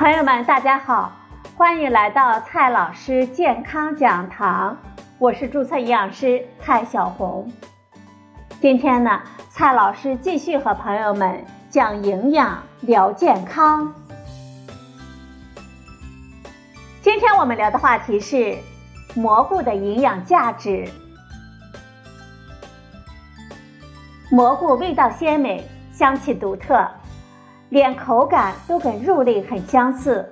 朋友们，大家好，欢迎来到蔡老师健康讲堂，我是注册营养师蔡小红。今天呢，蔡老师继续和朋友们讲营养聊健康。今天我们聊的话题是蘑菇的营养价值。蘑菇味道鲜美，香气独特。连口感都跟肉类很相似，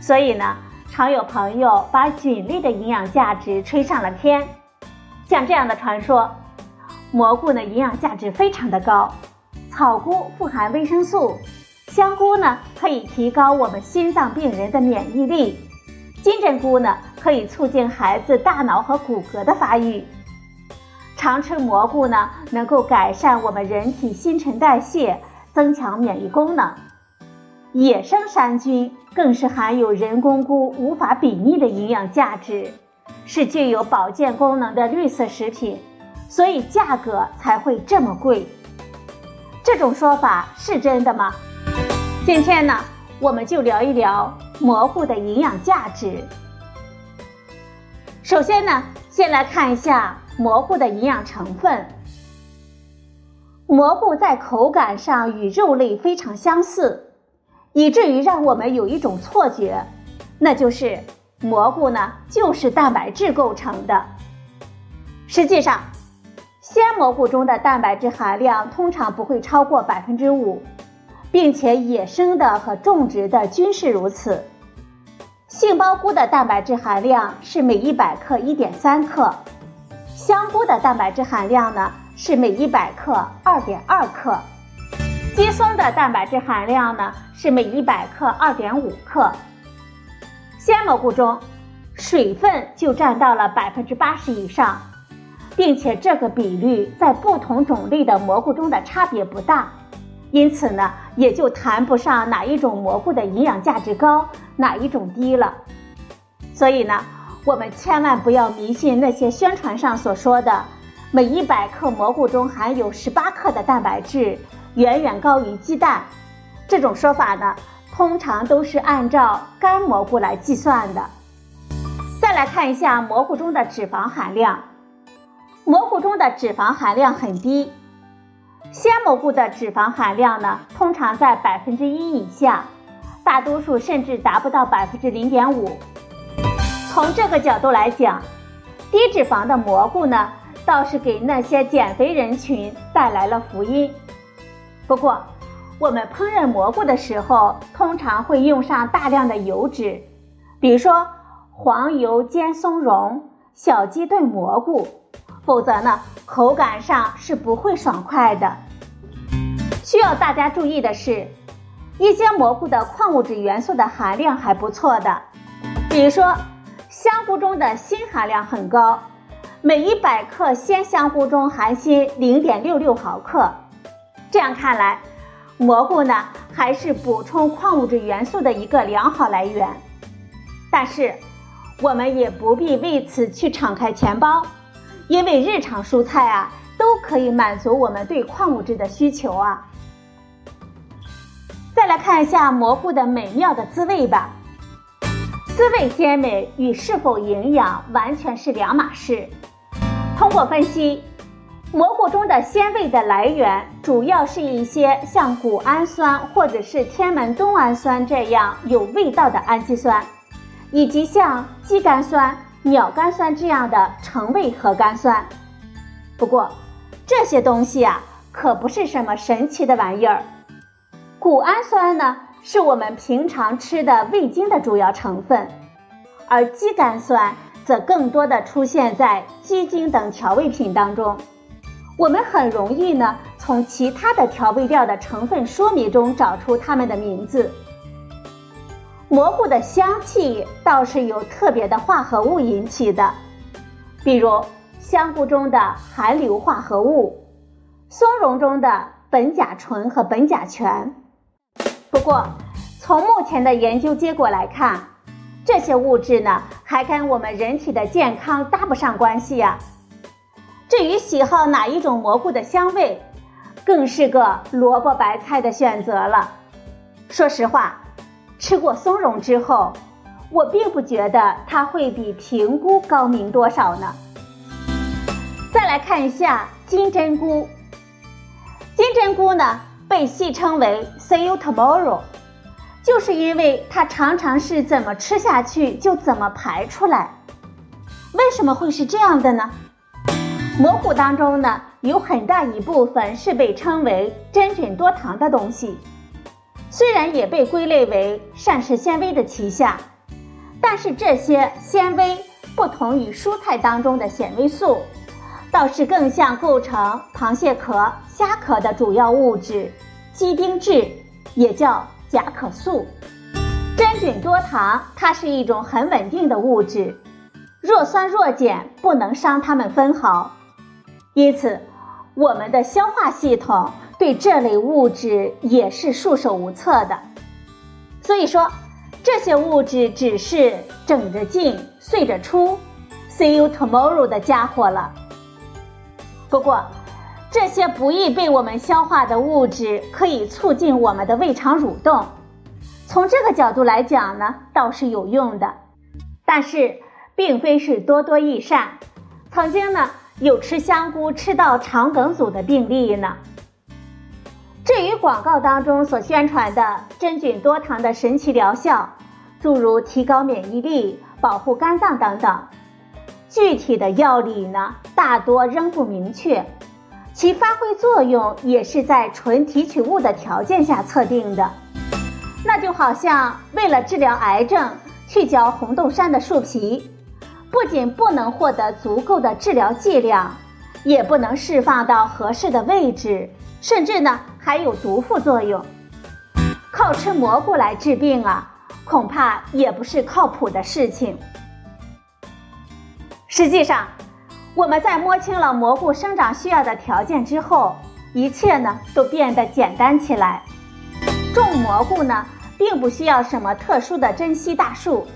所以呢，常有朋友把菌类的营养价值吹上了天。像这样的传说，蘑菇呢营养价值非常的高，草菇富含维生素，香菇呢可以提高我们心脏病人的免疫力，金针菇呢可以促进孩子大脑和骨骼的发育，常吃蘑菇呢能够改善我们人体新陈代谢。增强免疫功能，野生山菌更是含有人工菇无法比拟的营养价值，是具有保健功能的绿色食品，所以价格才会这么贵。这种说法是真的吗？今天呢，我们就聊一聊蘑菇的营养价值。首先呢，先来看一下蘑菇的营养成分。蘑菇在口感上与肉类非常相似，以至于让我们有一种错觉，那就是蘑菇呢就是蛋白质构成的。实际上，鲜蘑菇中的蛋白质含量通常不会超过百分之五，并且野生的和种植的均是如此。杏鲍菇的蛋白质含量是每一百克一点三克，香菇的蛋白质含量呢？是每一百克二点二克，鸡松的蛋白质含量呢是每一百克二点五克。鲜蘑菇中，水分就占到了百分之八十以上，并且这个比率在不同种类的蘑菇中的差别不大，因此呢，也就谈不上哪一种蘑菇的营养价值高，哪一种低了。所以呢，我们千万不要迷信那些宣传上所说的。每一百克蘑菇中含有十八克的蛋白质，远远高于鸡蛋。这种说法呢，通常都是按照干蘑菇来计算的。再来看一下蘑菇中的脂肪含量，蘑菇中的脂肪含量很低，鲜蘑菇的脂肪含量呢，通常在百分之一以下，大多数甚至达不到百分之零点五。从这个角度来讲，低脂肪的蘑菇呢。倒是给那些减肥人群带来了福音。不过，我们烹饪蘑菇的时候，通常会用上大量的油脂，比如说黄油煎松茸、小鸡炖蘑菇，否则呢，口感上是不会爽快的。需要大家注意的是，一些蘑菇的矿物质元素的含量还不错的，比如说香菇中的锌含量很高。每一百克鲜香菇中含锌零点六六毫克，这样看来，蘑菇呢还是补充矿物质元素的一个良好来源。但是，我们也不必为此去敞开钱包，因为日常蔬菜啊都可以满足我们对矿物质的需求啊。再来看一下蘑菇的美妙的滋味吧，滋味鲜美与是否营养完全是两码事。通过分析，蘑菇中的鲜味的来源主要是一些像谷氨酸或者是天门冬氨酸这样有味道的氨基酸，以及像肌苷酸、鸟苷酸这样的成味核苷酸。不过，这些东西啊可不是什么神奇的玩意儿。谷氨酸呢是我们平常吃的味精的主要成分，而肌苷酸。则更多的出现在鸡精等调味品当中，我们很容易呢从其他的调味料的成分说明中找出它们的名字。蘑菇的香气倒是由特别的化合物引起的，比如香菇中的含硫化合物，松茸中的苯甲醇和苯甲醛。不过，从目前的研究结果来看，这些物质呢，还跟我们人体的健康搭不上关系呀。至于喜好哪一种蘑菇的香味，更是个萝卜白菜的选择了。说实话，吃过松茸之后，我并不觉得它会比平菇高明多少呢。再来看一下金针菇，金针菇呢被戏称为 “see you tomorrow”，就是因为它常常是怎么吃下去就怎么排出来。为什么会是这样的呢？蘑菇当中呢有很大一部分是被称为真菌多糖的东西，虽然也被归类为膳食纤维的旗下。但是这些纤维不同于蔬菜当中的纤维素，倒是更像构成螃蟹壳、虾壳的主要物质——鸡丁质，也叫甲壳素。真菌多糖，它是一种很稳定的物质，若酸若碱，不能伤它们分毫。因此，我们的消化系统对这类物质也是束手无策的。所以说。这些物质只是整着进、碎着出，see you tomorrow 的家伙了。不过，这些不易被我们消化的物质可以促进我们的胃肠蠕动，从这个角度来讲呢，倒是有用的。但是，并非是多多益善。曾经呢，有吃香菇吃到肠梗阻的病例呢。至于广告当中所宣传的真菌多糖的神奇疗效，诸如提高免疫力、保护肝脏等等，具体的药理呢，大多仍不明确，其发挥作用也是在纯提取物的条件下测定的。那就好像为了治疗癌症去嚼红豆杉的树皮，不仅不能获得足够的治疗剂量，也不能释放到合适的位置，甚至呢。还有毒副作用，靠吃蘑菇来治病啊，恐怕也不是靠谱的事情。实际上，我们在摸清了蘑菇生长需要的条件之后，一切呢都变得简单起来。种蘑菇呢，并不需要什么特殊的珍稀大树，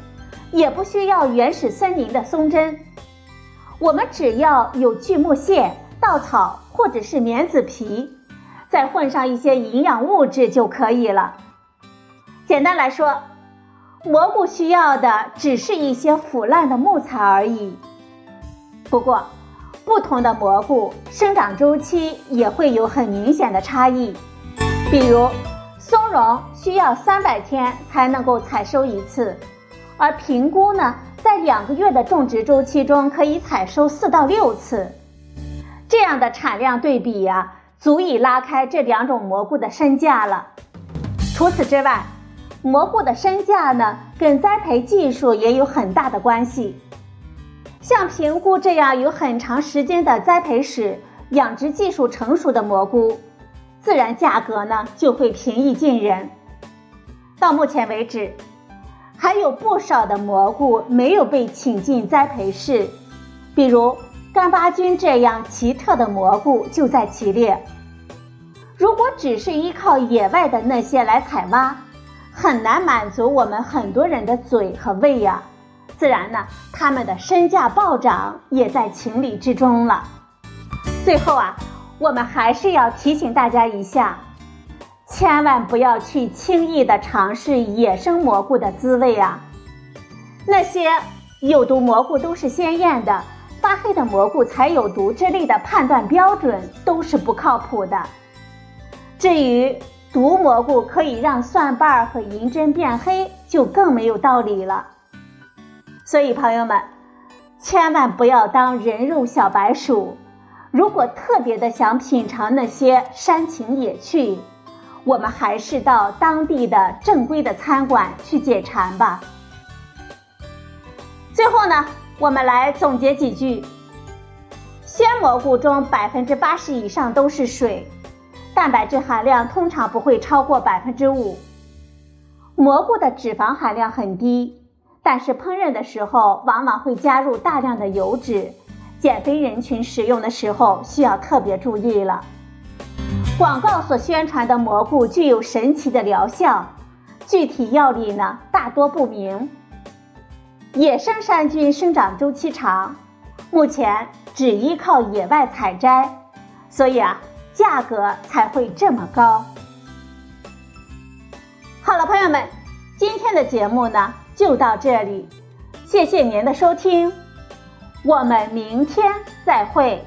也不需要原始森林的松针，我们只要有锯木屑、稻草或者是棉籽皮。再混上一些营养物质就可以了。简单来说，蘑菇需要的只是一些腐烂的木材而已。不过，不同的蘑菇生长周期也会有很明显的差异。比如，松茸需要三百天才能够采收一次，而平菇呢，在两个月的种植周期中可以采收四到六次。这样的产量对比呀。足以拉开这两种蘑菇的身价了。除此之外，蘑菇的身价呢，跟栽培技术也有很大的关系。像平菇这样有很长时间的栽培史、养殖技术成熟的蘑菇，自然价格呢就会平易近人。到目前为止，还有不少的蘑菇没有被请进栽培室，比如。干巴菌这样奇特的蘑菇就在其列。如果只是依靠野外的那些来采挖，很难满足我们很多人的嘴和胃呀。自然呢，他们的身价暴涨也在情理之中了。最后啊，我们还是要提醒大家一下，千万不要去轻易的尝试野生蘑菇的滋味啊。那些有毒蘑菇都是鲜艳的。发黑的蘑菇才有毒之类的判断标准都是不靠谱的。至于毒蘑菇可以让蒜瓣和银针变黑，就更没有道理了。所以朋友们，千万不要当人肉小白鼠。如果特别的想品尝那些山情野趣，我们还是到当地的正规的餐馆去解馋吧。最后呢？我们来总结几句：鲜蘑菇中百分之八十以上都是水，蛋白质含量通常不会超过百分之五。蘑菇的脂肪含量很低，但是烹饪的时候往往会加入大量的油脂，减肥人群食用的时候需要特别注意了。广告所宣传的蘑菇具有神奇的疗效，具体药理呢大多不明。野生山菌生长周期长，目前只依靠野外采摘，所以啊，价格才会这么高。好了，朋友们，今天的节目呢就到这里，谢谢您的收听，我们明天再会。